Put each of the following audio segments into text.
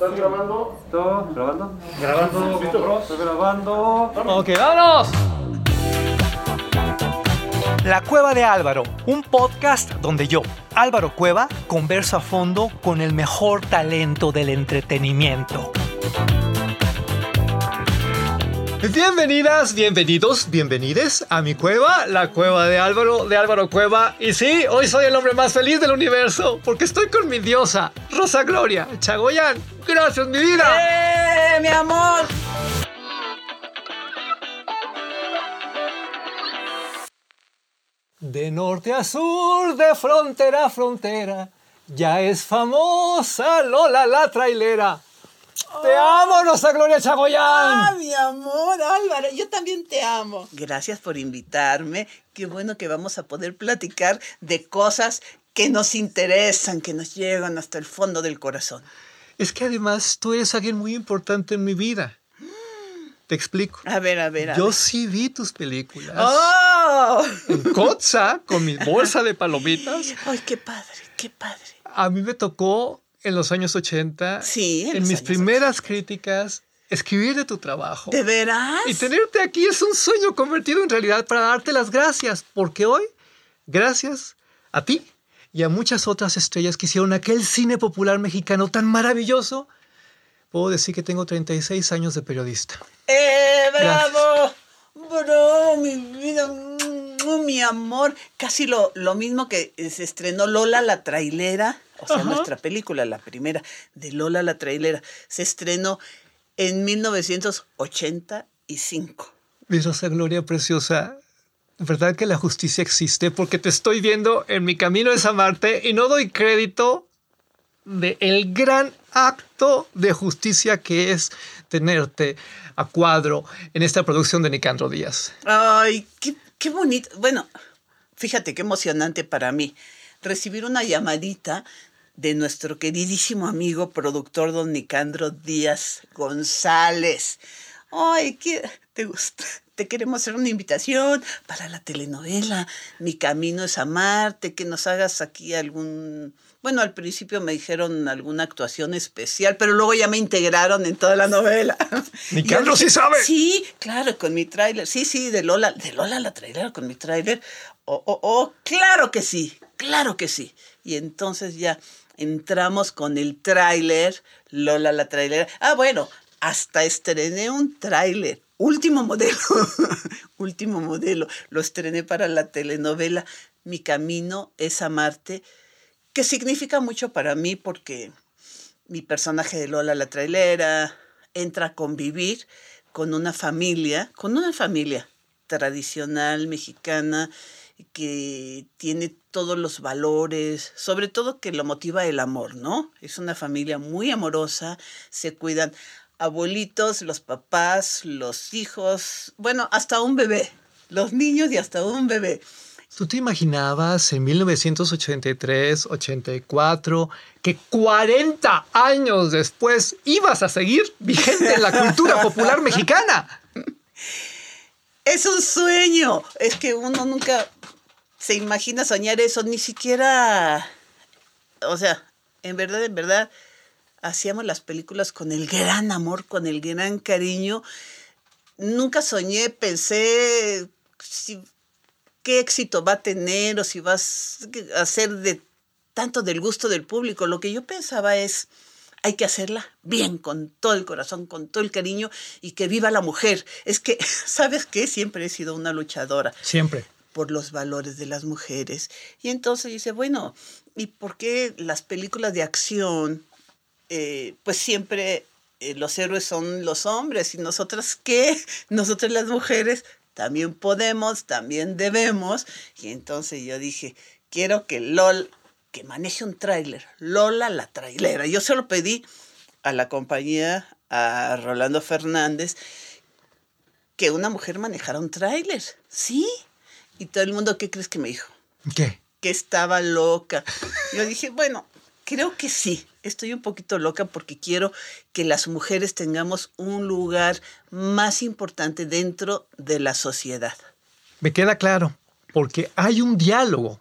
¿Estás grabando? ¿Todo? ¿Grabando? Grabando. Estoy grabando. Ok, vámonos. La Cueva de Álvaro, un podcast donde yo, Álvaro Cueva, converso a fondo con el mejor talento del entretenimiento. Bienvenidas, bienvenidos, bienvenides a mi cueva, la cueva de Álvaro, de Álvaro Cueva. Y sí, hoy soy el hombre más feliz del universo, porque estoy con mi diosa, Rosa Gloria Chagoyán. Gracias, mi vida. ¡Eh, mi amor! De norte a sur, de frontera a frontera, ya es famosa Lola la trailera. ¡Te amo, Rosa Gloria Chagoyán! ¡Ah, mi amor, Álvaro! Yo también te amo. Gracias por invitarme. Qué bueno que vamos a poder platicar de cosas que nos interesan, que nos llegan hasta el fondo del corazón. Es que además tú eres alguien muy importante en mi vida. Te explico. A ver, a ver, a Yo ver. sí vi tus películas. ¡Oh! En Kotza, con mi bolsa de palomitas. ¡Ay, qué padre, qué padre! A mí me tocó en los años 80, Sí, en mis primeras críticas, escribir de tu trabajo. ¿De veras? Y tenerte aquí es un sueño convertido en realidad para darte las gracias, porque hoy, gracias a ti y a muchas otras estrellas que hicieron aquel cine popular mexicano tan maravilloso, puedo decir que tengo 36 años de periodista. ¡Eh, bravo! ¡Bro, mi vida! Mi amor, casi lo, lo mismo que se estrenó Lola la trailera, o sea, Ajá. nuestra película, la primera de Lola la trailera, se estrenó en 1985. Mi Rosa Gloria Preciosa, ¿verdad que la justicia existe? Porque te estoy viendo en mi camino es amarte y no doy crédito de el gran acto de justicia que es tenerte a cuadro en esta producción de Nicandro Díaz. Ay, qué, qué bonito. Bueno, fíjate qué emocionante para mí recibir una llamadita de nuestro queridísimo amigo productor don Nicandro Díaz González. Ay, ¿qué te gusta? Te queremos hacer una invitación para la telenovela Mi Camino es Amarte, que nos hagas aquí algún... Bueno, al principio me dijeron alguna actuación especial, pero luego ya me integraron en toda la novela. Yo sí sabe. Sí, claro, con mi tráiler. Sí, sí, de Lola, de Lola la trailera con mi tráiler. Oh, oh, oh, claro que sí, claro que sí. Y entonces ya entramos con el tráiler, Lola la trailera. Ah, bueno, hasta estrené un tráiler. Último modelo, último modelo. Lo estrené para la telenovela Mi Camino es Amarte, que significa mucho para mí porque mi personaje de Lola la trailera entra a convivir con una familia, con una familia tradicional mexicana que tiene todos los valores, sobre todo que lo motiva el amor, ¿no? Es una familia muy amorosa, se cuidan abuelitos, los papás, los hijos, bueno, hasta un bebé, los niños y hasta un bebé. ¿Tú te imaginabas en 1983, 84, que 40 años después ibas a seguir vigente en la cultura popular mexicana? Es un sueño. Es que uno nunca se imagina soñar eso, ni siquiera, o sea, en verdad, en verdad, hacíamos las películas con el gran amor, con el gran cariño. Nunca soñé, pensé si, qué éxito va a tener o si vas a hacer de tanto del gusto del público. Lo que yo pensaba es, hay que hacerla bien, con todo el corazón, con todo el cariño y que viva la mujer. Es que, ¿sabes qué? Siempre he sido una luchadora Siempre. por los valores de las mujeres. Y entonces dice, bueno, ¿y por qué las películas de acción, eh, pues siempre eh, los héroes son los hombres y nosotras qué? Nosotras las mujeres también podemos, también debemos. Y entonces yo dije, quiero que LOL, que maneje un tráiler, Lola la trailera. Yo se lo pedí a la compañía, a Rolando Fernández, que una mujer manejara un tráiler. Sí. Y todo el mundo, ¿qué crees que me dijo? ¿Qué? Que estaba loca. Yo dije, bueno, creo que sí. Estoy un poquito loca porque quiero que las mujeres tengamos un lugar más importante dentro de la sociedad. Me queda claro, porque hay un diálogo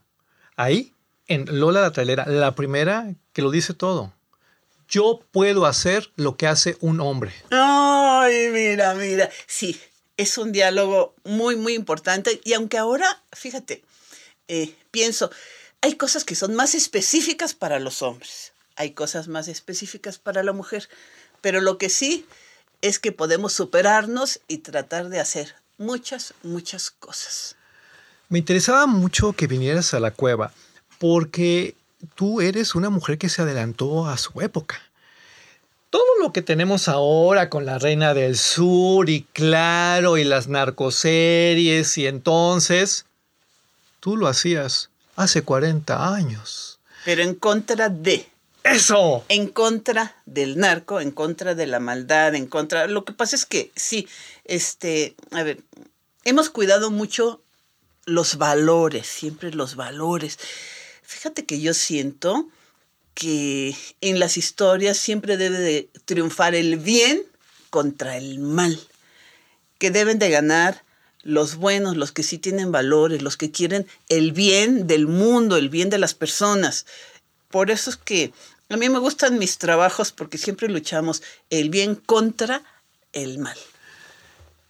ahí en Lola la trailera, la primera que lo dice todo. yo puedo hacer lo que hace un hombre. Ay, mira, mira. Sí, es un diálogo muy, muy importante. Y aunque ahora, fíjate, eh, pienso, hay cosas que son más específicas para los hombres, hay cosas más específicas para la mujer, pero lo que sí es que podemos superarnos y tratar de hacer muchas, muchas cosas. Me interesaba mucho que vinieras a la cueva porque tú eres una mujer que se adelantó a su época. Todo lo que tenemos ahora con la Reina del Sur y Claro y las narcoseries y entonces, tú lo hacías hace 40 años. Pero en contra de, ¡Eso! en contra del narco, en contra de la maldad, en contra. Lo que pasa es que sí, este, a ver, hemos cuidado mucho los valores, siempre los valores. Fíjate que yo siento que en las historias siempre debe de triunfar el bien contra el mal, que deben de ganar los buenos, los que sí tienen valores, los que quieren el bien del mundo, el bien de las personas. Por eso es que a mí me gustan mis trabajos porque siempre luchamos el bien contra el mal.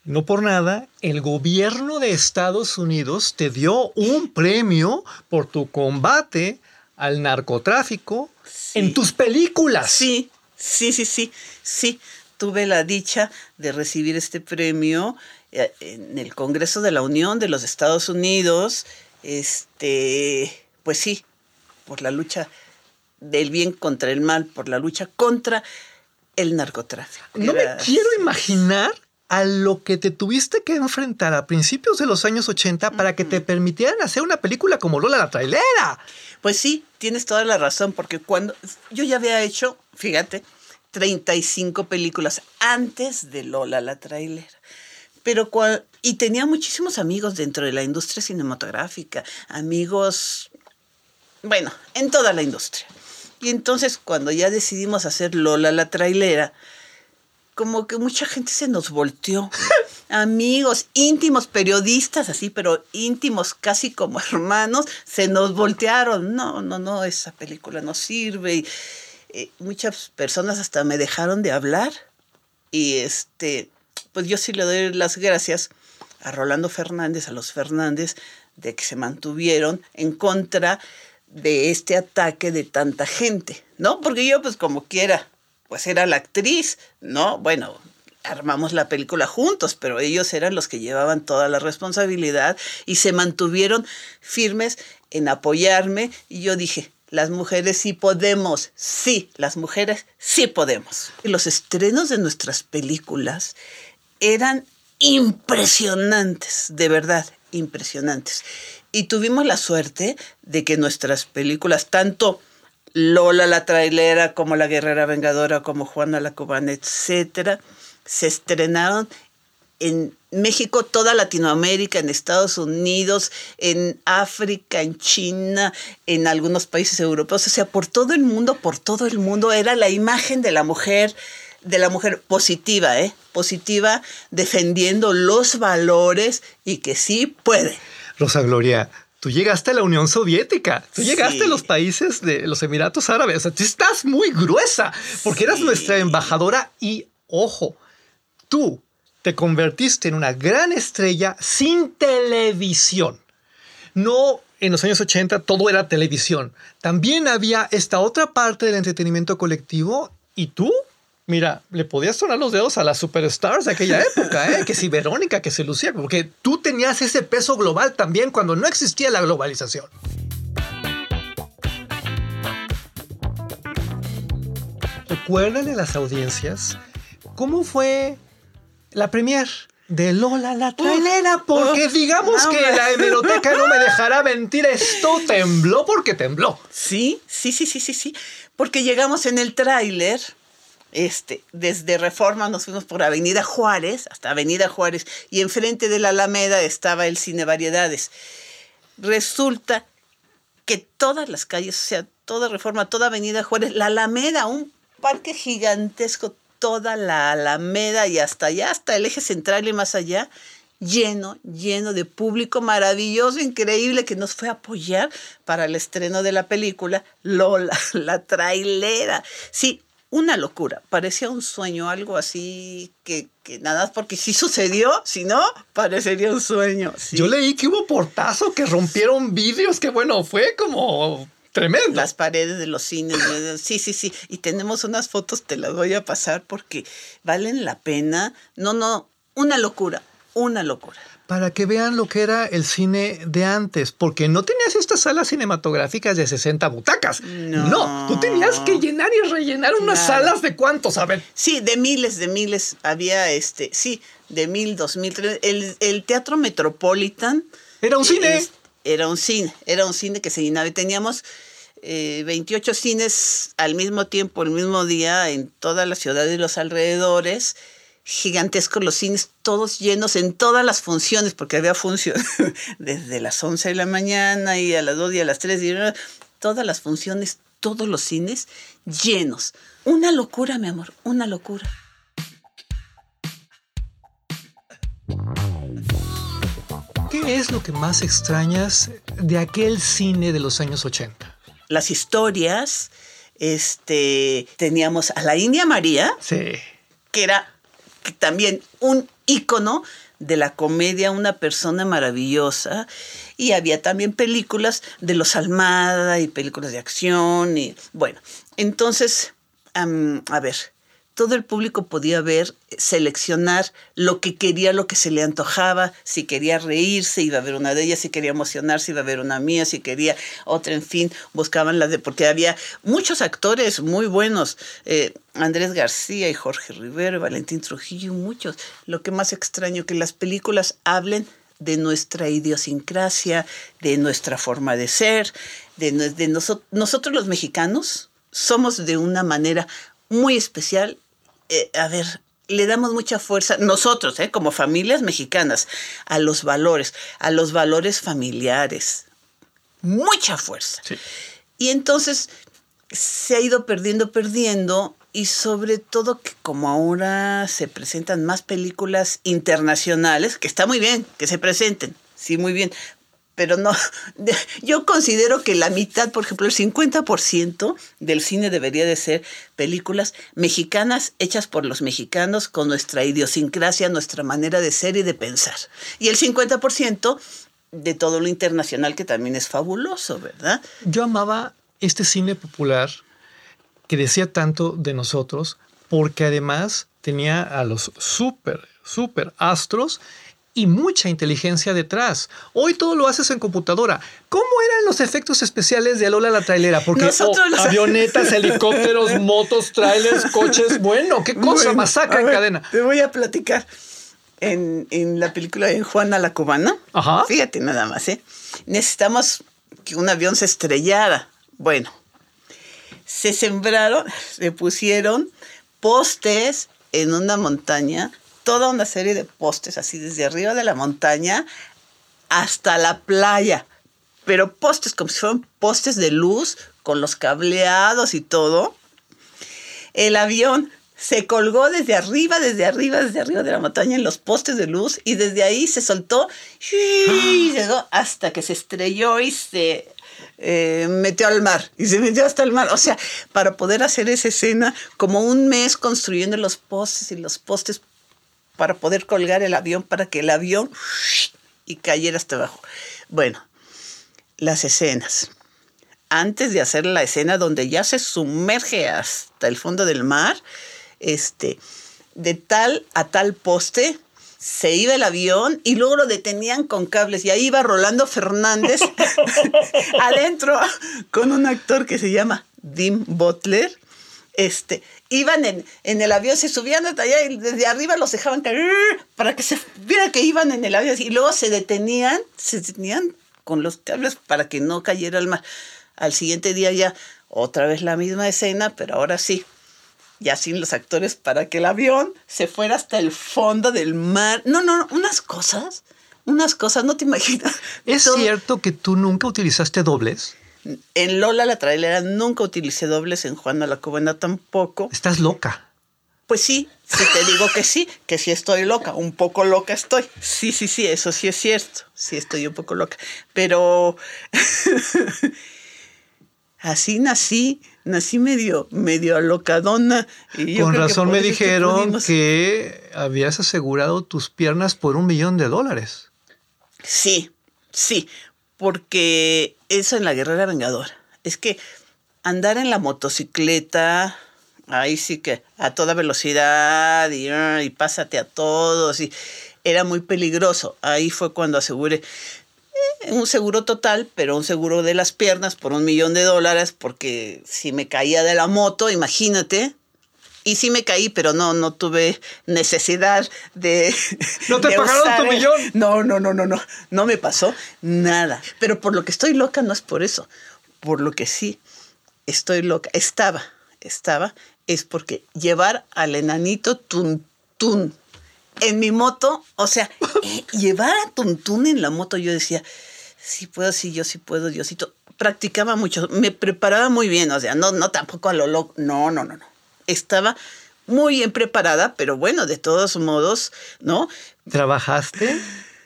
No por nada, el gobierno de Estados Unidos te dio un premio por tu combate al narcotráfico Sí. en tus películas. Sí, sí, sí, sí, sí. Tuve la dicha de recibir este premio en el Congreso de la Unión de los Estados Unidos. Este, pues sí, por la lucha del bien contra el mal, por la lucha contra el narcotráfico. No me quiero imaginar a lo que te tuviste que enfrentar a principios de los años 80 para que te permitieran hacer una película como Lola la trailera. Pues sí, tienes toda la razón, porque cuando yo ya había hecho, fíjate, 35 películas antes de Lola la trailera. Pero cua- y tenía muchísimos amigos dentro de la industria cinematográfica, amigos, bueno, en toda la industria. Y entonces cuando ya decidimos hacer Lola la trailera, como que mucha gente se nos volteó. Amigos, íntimos, periodistas así, pero íntimos, casi como hermanos, se nos voltearon. No, no, no, esa película no sirve. Y, eh, muchas personas hasta me dejaron de hablar. Y este, pues yo sí le doy las gracias a Rolando Fernández, a los Fernández, de que se mantuvieron en contra de este ataque de tanta gente, ¿no? Porque yo, pues como quiera, pues era la actriz, ¿no? Bueno, armamos la película juntos, pero ellos eran los que llevaban toda la responsabilidad y se mantuvieron firmes en apoyarme y yo dije, las mujeres sí podemos, sí, las mujeres sí podemos. Los estrenos de nuestras películas eran impresionantes, de verdad, impresionantes. Y tuvimos la suerte de que nuestras películas, tanto Lola la trailera, como La Guerrera Vengadora, como Juana la Cubana, etcétera, se estrenaron en México, toda Latinoamérica, en Estados Unidos, en África, en China, en algunos países europeos, o sea, por todo el mundo, por todo el mundo, era la imagen de la mujer, de la mujer positiva, ¿eh? Positiva, defendiendo los valores y que sí puede. Rosa Gloria, tú llegaste a la Unión Soviética, tú Sí. llegaste a los países de los Emiratos Árabes, o sea, tú estás muy gruesa, porque eras nuestra embajadora y, ojo, tú te convertiste en una gran estrella sin televisión. No en los años 80 todo era televisión. También había esta otra parte del entretenimiento colectivo y tú, mira, le podías sonar los dedos a las superstars de aquella época, ¿eh? que si Verónica, que si Lucía, porque tú tenías ese peso global también cuando no existía la globalización. Recuérdale a las audiencias cómo fue la premier de Lola la trailera, porque digamos no, que la hemeroteca no me dejará mentir, esto tembló porque tembló. Sí, sí, sí, sí, sí, sí. Porque llegamos en el tráiler, este, desde Reforma nos fuimos por Avenida Juárez, hasta Avenida Juárez, y enfrente de la Alameda estaba el Cine Variedades. Resulta que todas las calles, o sea, toda Reforma, toda Avenida Juárez, la Alameda, un parque gigantesco, toda la Alameda y hasta allá, hasta el eje central y más allá, lleno, lleno de público maravilloso, increíble, que nos fue a apoyar para el estreno de la película Lola, la trailera. Sí, una locura. Parecía un sueño, algo así que, que nada porque sí sucedió, si no, parecería un sueño. sí. Yo leí que hubo portazo, que rompieron vidrios, que bueno, fue como tremendo. las paredes de los cines. Sí, sí, sí. Y tenemos unas fotos, te las voy a pasar porque valen la pena. No, no, una locura, una locura. Para que vean lo que era el cine de antes, porque no tenías estas salas cinematográficas de 60 butacas. No. tú tenías que llenar y rellenar unas Claro. salas de cuántos, a ver. Sí, de miles, de miles. Había este, sí, de mil, dos mil, tres. El, el Teatro Metropolitan. Era un cine. es- era un cine, era un cine que se llenaba y teníamos eh, 28 cines al mismo tiempo, el mismo día en toda la ciudad y los alrededores. Gigantescos los cines, todos llenos en todas las funciones, porque había funciones desde las 11 de la mañana y a las 2 y a las 3 y todas las funciones, todos los cines llenos. Una locura, mi amor, una locura. ¿Qué es lo que más extrañas de aquel cine de los años 80? Las historias, este, teníamos a la India María, Sí. que era también un ícono de la comedia, una persona maravillosa. Y había también películas de los Almada y películas de acción. Y bueno, entonces, a ver, todo el público podía ver, seleccionar lo que quería, lo que se le antojaba. Si quería reírse, iba a ver una de ellas. Si quería emocionarse, iba a ver una mía. Si quería otra, en fin, buscaban las de. Porque había muchos actores muy buenos. eh, Andrés García y Jorge Rivero, y Valentín Trujillo, muchos. Lo que más extraño que las películas hablen de nuestra idiosincrasia, de nuestra forma de ser, de, de noso- nosotros los mexicanos somos de una manera muy especial. Eh, a ver, le damos mucha fuerza, nosotros, eh, como familias mexicanas, a los valores, a los valores familiares. Mucha fuerza. Sí. Y entonces se ha ido perdiendo, perdiendo, y sobre todo que como ahora se presentan más películas internacionales, que está muy bien que se presenten, sí, muy bien, pero no, yo considero que la mitad, por ejemplo, el 50% del cine debería de ser películas mexicanas hechas por los mexicanos con nuestra idiosincrasia, nuestra manera de ser y de pensar. Y el 50% de todo lo internacional que también es fabuloso, ¿verdad? Yo amaba este cine popular que decía tanto de nosotros, porque además tenía a los súper, súper astros y mucha inteligencia detrás. Hoy todo lo haces en computadora. ¿Cómo eran los efectos especiales de Lola la trailera? Porque Nosotros oh, los- avionetas, helicópteros, motos, trailers, coches, bueno, qué cosa, Bueno, masacre en cadena. Te voy a platicar. En, en la película de Juana la Cubana, Ajá. fíjate nada más, ¿eh? necesitamos que un avión se estrellara. Bueno, se sembraron, se pusieron postes en una montaña, toda una serie de postes, así desde arriba de la montaña hasta la playa. Pero postes, como si fueran postes de luz, con los cableados y todo. El avión se colgó desde arriba, desde arriba, desde arriba de la montaña en los postes de luz y desde ahí se soltó y llegó hasta que se estrelló y se eh, metió al mar y se metió hasta el mar. O sea, para poder hacer esa escena, como un mes construyendo los postes y los postes para poder colgar el avión, para que el avión y cayera hasta abajo. Bueno, las escenas. Antes de hacer la escena donde ya se sumerge hasta el fondo del mar, este, de tal a tal poste, se iba el avión y luego lo detenían con cables y ahí iba Rolando Fernández adentro con un actor que se llama Dim Butler. Este, iban en, en el avión, se subían hasta allá y desde arriba los dejaban caer para que se viera que iban en el avión y luego se detenían, se detenían con los cables para que no cayera al mar. Al siguiente día ya otra vez la misma escena, pero ahora sí, ya sin los actores para que el avión se fuera hasta el fondo del mar. No, no, no, unas cosas, unas cosas, no te imaginas. ¿Es Todo- cierto que tú nunca utilizaste dobles? En Lola la trailera nunca utilicé dobles, en Juana la Cubana tampoco. Estás loca. Pues sí, sí te digo que sí, que sí estoy loca, un poco loca estoy. Sí, sí, sí, eso sí es cierto, sí estoy un poco loca. Pero Así nací, nací medio, medio alocadona. y yo Con creo razón me que dijeron que habías asegurado tus piernas por un millón de dólares. Sí, sí, porque eso en la guerrera vengadora. Es que andar en la motocicleta, ahí sí que a toda velocidad y, ah, y pásate a todos, y era muy peligroso. Ahí fue cuando aseguré eh, un seguro total, pero un seguro de las piernas por un millón de dólares, porque si me caía de la moto, imagínate. Y sí me caí, pero no, no tuve necesidad de. ¿No te de pagaron usar tu el- millón? No, no, no, no, no. No me pasó nada. Pero por lo que estoy loca no es por eso. Por lo que sí estoy loca. Estaba, estaba, es porque llevar al enanito Tuntún en mi moto, o sea, eh, llevar a Tuntún en la moto, yo decía, sí puedo, sí, yo sí puedo, Diosito. Practicaba mucho, me preparaba muy bien, o sea, no, no tampoco a lo loco, no, no, no, no. Estaba muy bien preparada, pero bueno, de todos modos, ¿no? Trabajaste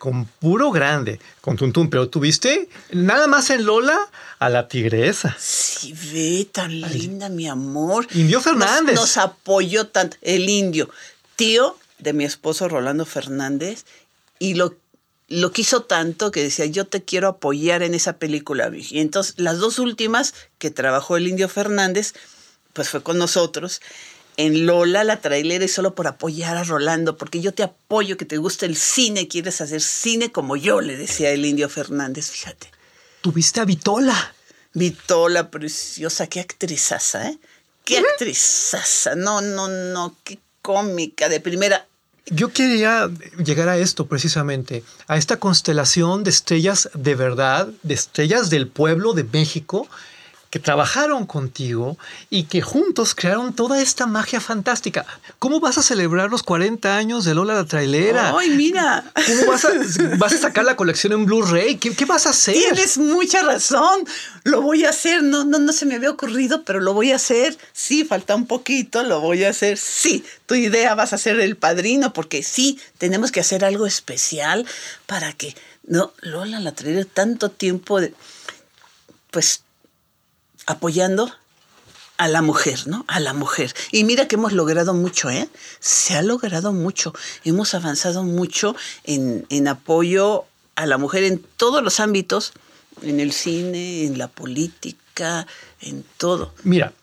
con puro grande, con Tuntún, pero tuviste nada más en Lola a la tigresa. Sí, ve, tan linda, mi amor. Indio Fernández. Nos, nos apoyó tanto. El indio, tío de mi esposo Rolando Fernández, y lo, lo quiso tanto que decía, yo te quiero apoyar en esa película. mija". Y entonces, las dos últimas que trabajó el indio Fernández, pues fue con nosotros. En Lola, la trailera, y solo por apoyar a Rolando, porque yo te apoyo, que te gusta el cine, quieres hacer cine como yo, le decía el indio Fernández, fíjate. Tuviste a Vitola. Vitola, preciosa, qué actrizaza, ¿eh? Qué actrizaza, no, no, no, qué cómica, de primera. Yo quería llegar a esto precisamente, a esta constelación de estrellas de verdad, de estrellas del pueblo de México, que trabajaron contigo y que juntos crearon toda esta magia fantástica. ¿Cómo vas a celebrar los 40 años de Lola la Trailera? Ay, mira. ¿Cómo vas a, vas a sacar la colección en Blu-ray? ¿Qué, qué vas a hacer? Tienes mucha razón. Lo voy a hacer. No, no, no se me había ocurrido, pero lo voy a hacer. Sí, falta un poquito, lo voy a hacer. Sí, tu idea vas a ser el padrino, porque sí, tenemos que hacer algo especial para que. No, Lola la traeré tanto tiempo de. Pues apoyando a la mujer, ¿no? A la mujer. Y mira que hemos logrado mucho, ¿eh? Se ha logrado mucho. Hemos avanzado mucho en, en apoyo a la mujer en todos los ámbitos, en el cine, en la política, en todo. Mira,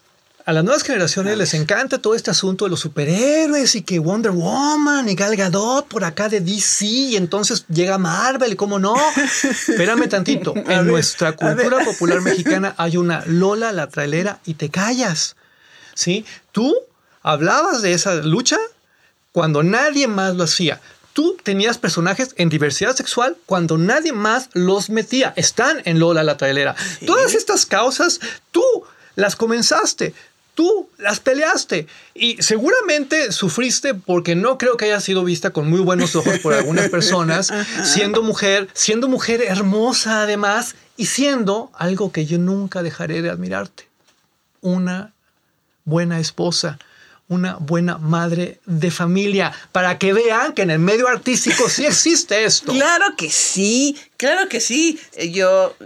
a las nuevas generaciones les encanta todo este asunto de los superhéroes y que Wonder Woman y Gal Gadot por acá de DC y entonces llega Marvel, ¿cómo no? Espérame tantito. En ver, nuestra cultura popular mexicana hay una Lola la trailera y te callas. ¿Sí? Tú hablabas de esa lucha cuando nadie más lo hacía. Tú tenías personajes en diversidad sexual cuando nadie más los metía. Están en Lola la trailera. Todas estas causas, tú las comenzaste. Tú las peleaste. Y seguramente sufriste porque no creo que haya sido vista con muy buenos ojos por algunas personas, siendo mujer, siendo mujer hermosa además y siendo algo que yo nunca dejaré de admirarte, una buena esposa, una buena madre de familia, para que vean que en el medio artístico sí existe esto. Claro que sí, claro que sí. Eh, Yo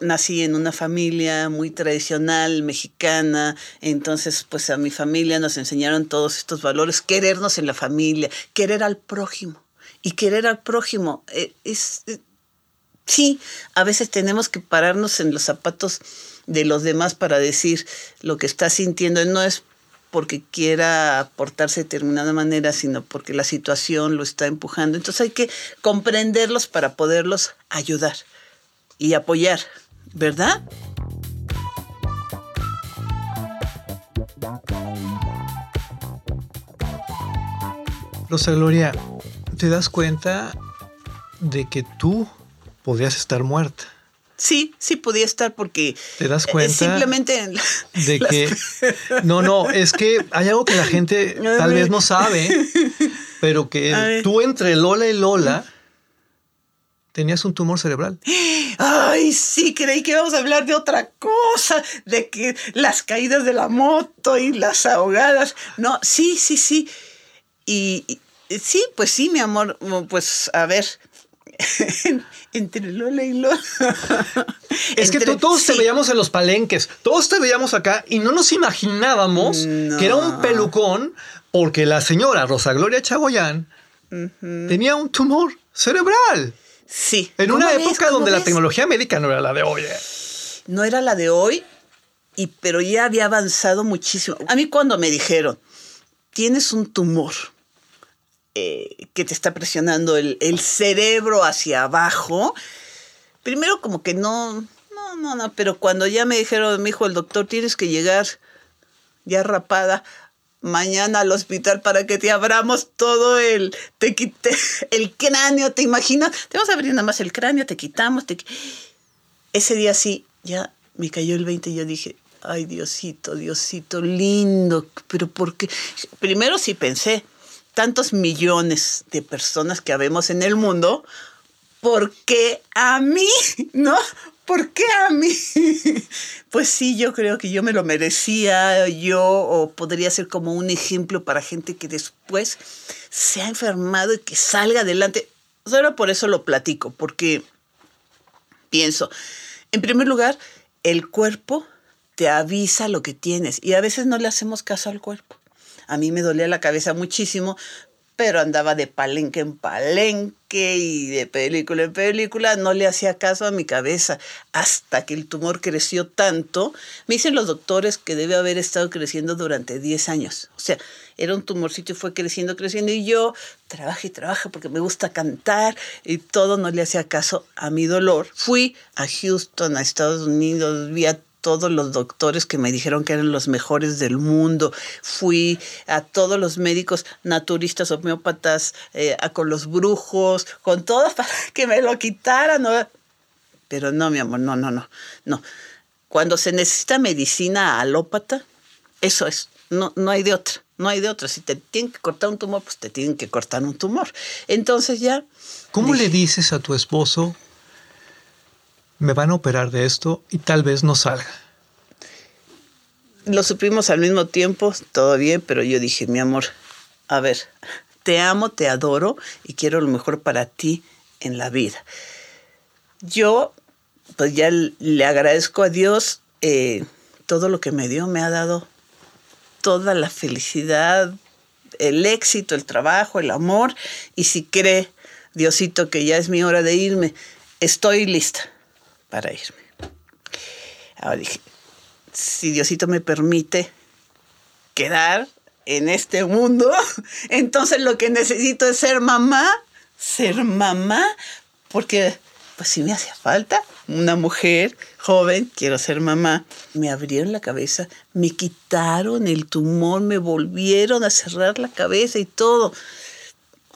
nací en una familia muy tradicional mexicana, entonces pues a mi familia nos enseñaron todos estos valores, querernos en la familia, querer al prójimo. Y querer al prójimo eh, es... eh, sí, a veces tenemos que pararnos en los zapatos de los demás para decir lo que está sintiendo. No es porque quiera portarse de determinada manera, sino porque la situación lo está empujando. Entonces hay que comprenderlos para poderlos ayudar y apoyar, ¿verdad? Rosa Gloria, ¿te das cuenta de que tú podrías estar muerta? Sí, sí podía estar porque ¿Te das eh, cuenta simplemente De las- que... No, no, es que hay algo que la gente tal vez no sabe, pero que tú entre Lola y Lola tenías un tumor cerebral. Ay, sí, creí que íbamos a hablar de otra cosa, de que las caídas de la moto y las ahogadas. No, sí, sí, sí. Y, y- sí, pues sí, mi amor, pues a ver, Entre Lola y Lola. Es que todos te veíamos en los palenques, todos te veíamos acá y no nos imaginábamos No. que era un pelucón porque la señora Rosa Gloria Chagoyán tenía un tumor cerebral. Sí. En ¿Cómo una ves? época ¿Cómo donde la tecnología médica no era la de hoy. ¿eh? No era la de hoy, y, pero ya había avanzado muchísimo. A mí cuando me dijeron, tienes un tumor eh, que te está presionando el, cerebro hacia abajo, primero como que no, no, no, no, pero cuando ya me dijeron, me dijo el doctor, tienes que llegar ya rapada mañana al hospital para que te abramos todo el, te quité el cráneo, ¿te imaginas? Te vamos a abrir nada más el cráneo, te quitamos, te... Ese día sí, ya me cayó el 20 y yo dije, ay Diosito, Diosito, lindo, pero ¿por qué? Primero sí pensé, tantos millones de personas que habemos en el mundo, ¿por qué a mí? ¿No? ¿Por qué a mí? Pues sí, yo creo que yo me lo merecía, yo, o podría ser como un ejemplo para gente que después se ha enfermado y que salga adelante. Solo por eso lo platico, porque pienso, en primer lugar, el cuerpo te avisa lo que tienes y a veces no le hacemos caso al cuerpo. A mí me dolía la cabeza muchísimo, pero andaba de palenque en palenque y de película en película, no le hacía caso a mi cabeza hasta que el tumor creció tanto. Me dicen los doctores que debe haber estado creciendo durante 10 años. O sea, era un tumorcito y fue creciendo, creciendo y yo trabajé y trabajé porque me gusta cantar y todo no le hacía caso a mi dolor. Fui a Houston, a Estados Unidos, vi a todos los doctores que me dijeron que eran los mejores del mundo. Fui a todos los médicos naturistas, homeópatas, eh, a con los brujos, con todos para que me lo quitaran. ¿no? Pero no, mi amor, no, no, no, no. Cuando se necesita medicina alópata, eso es, no, no hay de otra, no hay de otra. Si te tienen que cortar un tumor, pues te tienen que cortar un tumor. Entonces ya... ¿Cómo dije, le dices a tu esposo, me van a operar de esto y tal vez no salga? lo supimos al mismo tiempo, todo bien, pero yo dije, mi amor, a ver, te amo, te adoro y quiero lo mejor para ti en la vida. Yo, pues ya le agradezco a Dios eh, todo lo que me dio, me ha dado toda la felicidad, el éxito, el trabajo, el amor, y si cree Diosito que ya es mi hora de irme, estoy lista para irme. Ahora dije, si Diosito me permite quedar en este mundo, entonces lo que necesito es ser mamá, ser mamá, porque pues si me hacía falta una mujer joven, quiero ser mamá. Me abrieron la cabeza, me quitaron el tumor, me volvieron a cerrar la cabeza y todo.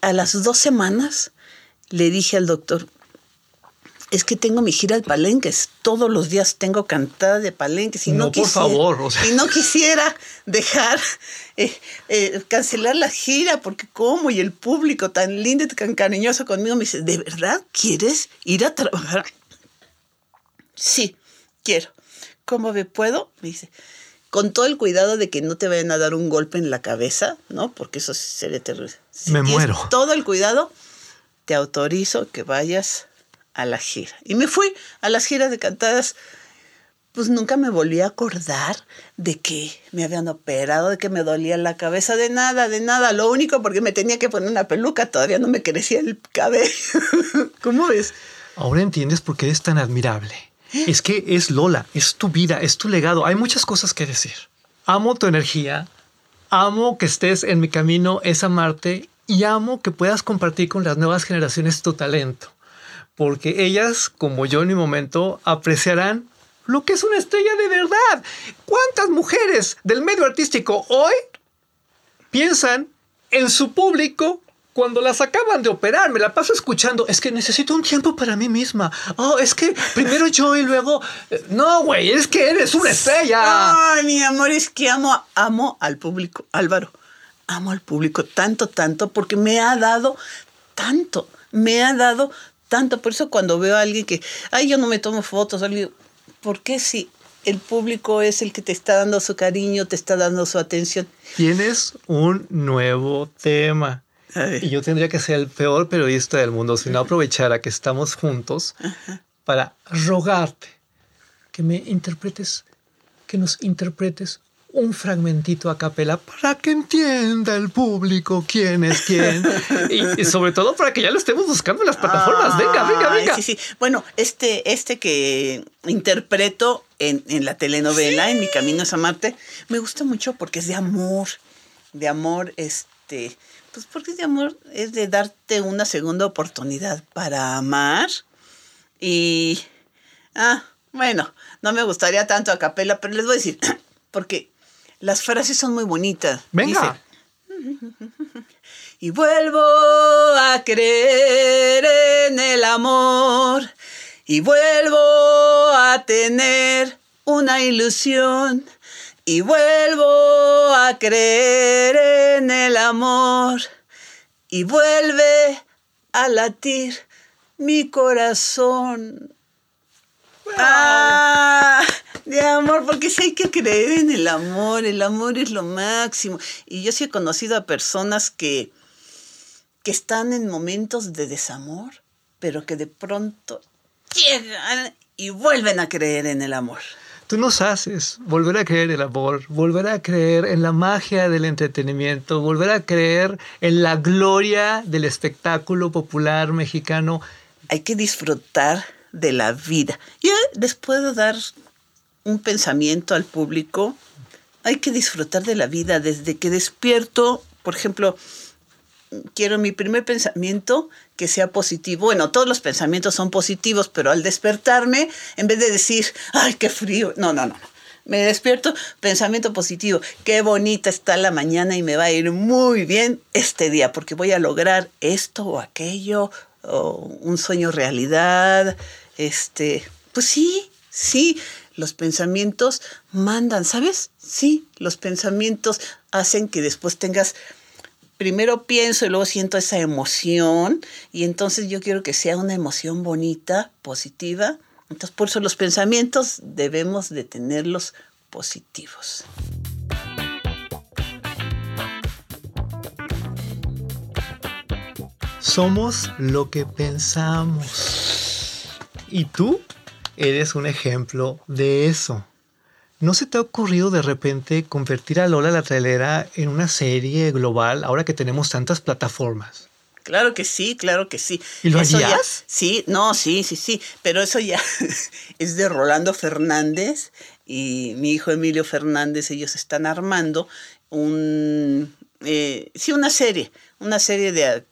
A las dos semanas le dije al doctor, es que tengo mi gira de palenques. Todos los días tengo cantada de palenques. Y no, No, por quisiera, favor, o sea. Y no quisiera dejar, eh, eh, cancelar la gira, porque cómo, y el público tan lindo y tan cariñoso conmigo me dice, ¿de verdad quieres ir a trabajar? Sí, quiero. ¿Cómo me puedo? Me dice, con todo el cuidado de que no te vayan a dar un golpe en la cabeza, ¿no? Porque eso sería terrible. Si Me muero. Todo el cuidado, te autorizo que vayas a la gira. Y me fui a las giras de cantadas. Pues nunca me volví a acordar de que me habían operado, de que me dolía la cabeza, de nada, de nada. Lo único porque me tenía que poner una peluca, todavía no me crecía el cabello. ¿Cómo ves? Ahora entiendes por qué eres tan admirable. Es que es Lola, es tu vida, es tu legado. Hay muchas cosas que decir. Amo tu energía, amo que estés en mi camino, es amarte y amo que puedas compartir con las nuevas generaciones tu talento. Porque ellas, como yo en mi momento, apreciarán lo que es una estrella de verdad. ¿Cuántas mujeres del medio artístico hoy piensan en su público cuando las acaban de operar? Me la paso escuchando. Es que necesito un tiempo para mí misma. Oh, es que primero yo y luego. eh, No, güey, es que eres una estrella. Ay, mi amor, es que amo, amo al público, Álvaro. Amo al público tanto, tanto, porque me ha dado tanto, me ha dado tanto. Por eso cuando veo a alguien que, ay, yo no me tomo fotos, alguien, ¿por qué si el público es el que te está dando su cariño, te está dando su atención? Tienes un nuevo tema. Y yo tendría que ser el peor periodista del mundo si no aprovechara que estamos juntos para rogarte que me interpretes, que nos interpretes un fragmentito a capela para que entienda el público quién es quién. y, y sobre todo para que ya lo estemos buscando en las plataformas. Venga, venga. Sí, sí. Bueno, este, este que interpreto en, en la telenovela, en Mi Camino a Marte, me gusta mucho porque es de amor. De amor, este. Pues porque es de amor, es de darte una segunda oportunidad para amar. Y. Ah, bueno, no me gustaría tanto a capela, pero les voy a decir, porque las frases son muy bonitas. Venga. Dice, y vuelvo a creer en el amor y vuelvo a tener una ilusión y vuelvo a creer en el amor y vuelve a latir mi corazón. Ah, de amor, porque sí hay que creer en el amor, el amor es lo máximo. Y yo sí he conocido a personas que, que están en momentos de desamor, pero que de pronto llegan y vuelven a creer en el amor. Tú nos haces volver a creer en el amor, volver a creer en la magia del entretenimiento, volver a creer en la gloria del espectáculo popular mexicano. Hay que disfrutar de la vida. Yo les puedo dar un pensamiento al público. Hay que disfrutar de la vida desde que despierto. Por ejemplo, quiero mi primer pensamiento que sea positivo. Bueno, todos los pensamientos son positivos, pero al despertarme, en vez de decir, ay, qué frío, no, no, no. no. Me despierto, pensamiento positivo. Qué bonita está la mañana y me va a ir muy bien este día porque voy a lograr esto o aquello, o un sueño realidad. Este, pues sí, sí, los pensamientos mandan, ¿sabes? Sí, los pensamientos hacen que después tengas primero pienso y luego siento esa emoción y entonces yo quiero que sea una emoción bonita, positiva. Entonces por eso los pensamientos debemos de tenerlos positivos. Somos lo que pensamos. Y tú eres un ejemplo de eso. ¿No se te ha ocurrido de repente convertir a Lola la trailera en una serie global ahora que tenemos tantas plataformas? Claro que sí, claro que sí. ¿Y lo Eso ya- sí, no, sí, sí, sí. Pero eso ya es de Rolando Fernández y mi hijo Emilio Fernández. Ellos están armando un, eh, sí, una serie, una serie de,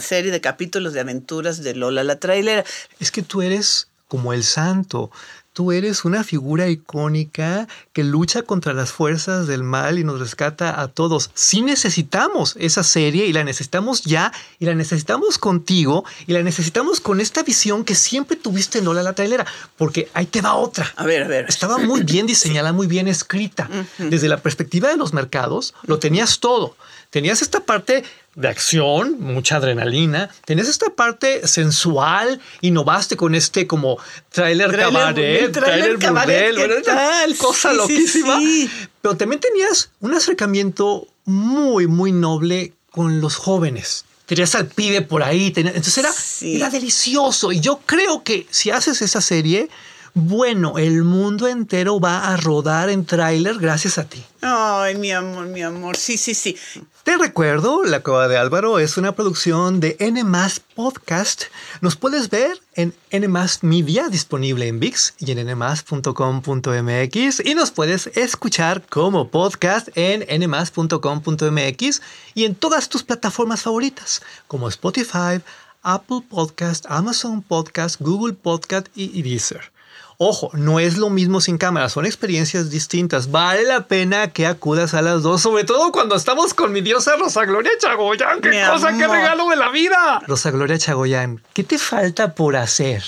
serie de capítulos de aventuras de Lola la trailera. Es que tú eres como el santo. Tú eres una figura icónica que lucha contra las fuerzas del mal y nos rescata a todos. Sí necesitamos esa serie y la necesitamos ya y la necesitamos contigo y la necesitamos con esta visión que siempre tuviste en Lola la trailera. Porque ahí te va otra. A ver, a ver. Estaba muy bien diseñada, muy bien escrita. Desde la perspectiva de los mercados, lo tenías todo. Tenías esta parte de acción, mucha adrenalina. Tenías esta parte sensual, innovaste con este como tráiler Tráiler- cabaret, el tráiler cabaret, burdel, ¿qué bueno, esta tal? cosa Sí, loquísima. sí. Pero también tenías un acercamiento muy, muy noble con los jóvenes. Tenías al pibe por ahí. tenías- entonces era, era delicioso. Y yo creo que si haces esa serie, bueno, el mundo entero va a rodar en tráiler gracias a ti. Ay, mi amor, mi amor. Sí, sí, sí. Te recuerdo, La Cueva de Álvaro es una producción de N Podcast. Nos puedes ver en N Media, disponible en VIX y en nmas.com.mx. Y nos puedes escuchar como podcast en nmas.com.mx y en todas tus plataformas favoritas, como Spotify, Apple Podcast, Amazon Podcast, Google Podcast y, Deezer. Ojo, no es lo mismo sin cámara, son experiencias distintas. Vale la pena que acudas a las dos, sobre todo cuando estamos con mi diosa Rosa Gloria Chagoyán. ¡Qué Mi cosa, qué regalo de la vida! Rosa Gloria Chagoyán, ¿qué te falta por hacer?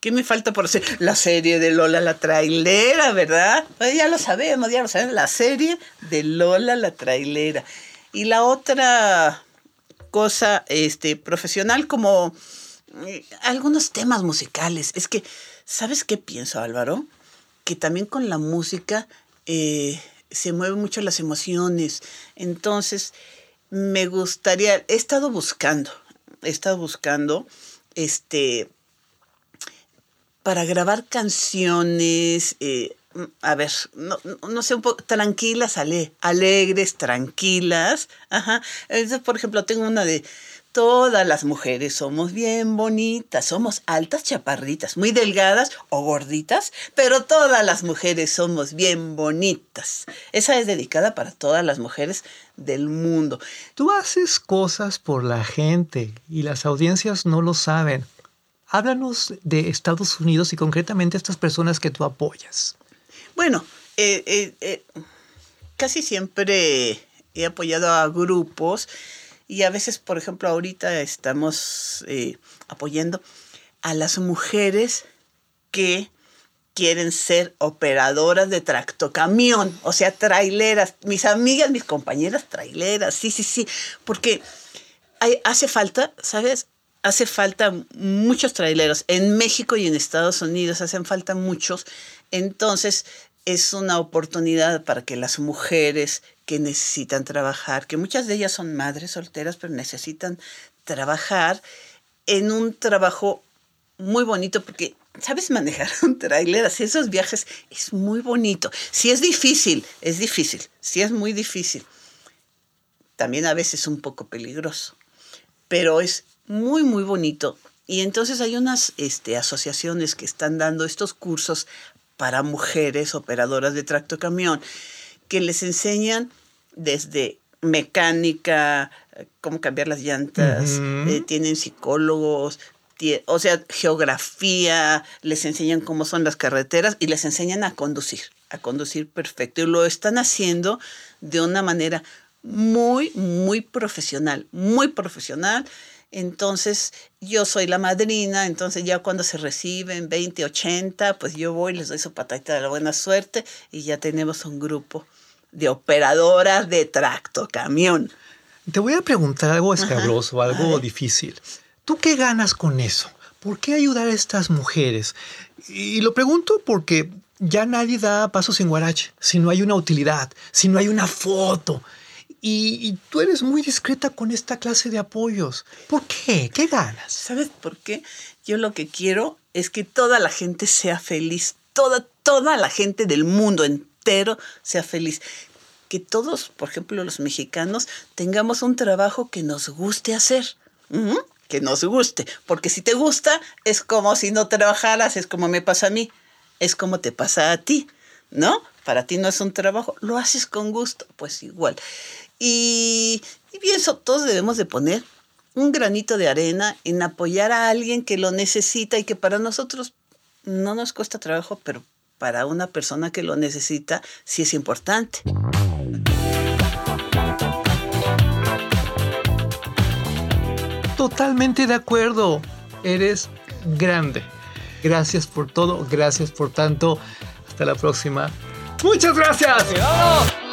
¿Qué me falta por hacer? La serie de Lola la trailera, ¿verdad? Pues ya lo sabemos, ya lo sabemos. La serie de Lola la trailera. Y la otra cosa este, profesional como eh, algunos temas musicales. Es que, ¿sabes qué pienso, Álvaro? Que también con la música eh, se mueven mucho las emociones. Entonces, me gustaría, he estado buscando, he estado buscando, este, para grabar canciones, eh, a ver, no, no, sé, un poco tranquilas, ale, alegres, tranquilas. Ajá. Por ejemplo, tengo una de todas las mujeres somos bien bonitas, somos altas, chaparritas, muy delgadas o gorditas, pero todas las mujeres somos bien bonitas. Esa es dedicada para todas las mujeres del mundo. Tú haces cosas por la gente y las audiencias no lo saben. Háblanos de Estados Unidos y concretamente estas personas que tú apoyas. Bueno, eh, eh, eh, casi siempre he apoyado a grupos y a veces, por ejemplo, ahorita estamos apoyando a las mujeres que quieren ser operadoras de tractocamión, o sea, traileras. Mis amigas, mis compañeras traileras, sí, sí, sí, porque hay, hace falta, ¿sabes? Hace falta muchos traileros. En México y en Estados Unidos hacen falta muchos. Entonces, es una oportunidad para que las mujeres que necesitan trabajar, que muchas de ellas son madres solteras, pero necesitan trabajar en un trabajo muy bonito porque sabes manejar un tráiler, hacer esos viajes es muy bonito. Si es difícil, es difícil, si es muy difícil. También a veces un poco peligroso, pero es muy muy bonito. Y entonces hay unas este, asociaciones que están dando estos cursos para mujeres operadoras de tracto camión que les enseñan desde mecánica, cómo cambiar las llantas, eh, tienen psicólogos, o sea, geografía, les enseñan cómo son las carreteras y les enseñan a conducir, a conducir perfecto. Y lo están haciendo de una manera muy, muy profesional, muy profesional. Entonces, yo soy la madrina, entonces ya cuando se reciben 20, 80, pues yo voy, les doy su patadita de la buena suerte y ya tenemos un grupo de operadoras de tracto camión. Te voy a preguntar algo escabroso, algo difícil. ¿Tú qué ganas con eso? ¿Por qué ayudar a estas mujeres? Y lo pregunto porque ya nadie da pasos en guarache si no hay una utilidad, si no hay una foto. Y, tú eres muy discreta con esta clase de apoyos. ¿Por qué? ¿Qué ganas? ¿Sabes por qué? Yo lo que quiero es que toda la gente sea feliz. Toda, toda la gente del mundo entero sea feliz. Que todos, por ejemplo, los mexicanos, tengamos un trabajo que nos guste hacer. Que nos guste. Porque si te gusta, es como si no trabajaras, es como me pasa a mí. Es como te pasa a ti. ¿No? Para ti no es un trabajo, lo haces con gusto, pues igual. Y, pienso, todos debemos de poner un granito de arena en apoyar a alguien que lo necesita y que para nosotros no nos cuesta trabajo, pero para una persona que lo necesita sí es importante. Totalmente de acuerdo. Eres grande. Gracias por todo, gracias por tanto. Hasta la próxima. Muchas gracias.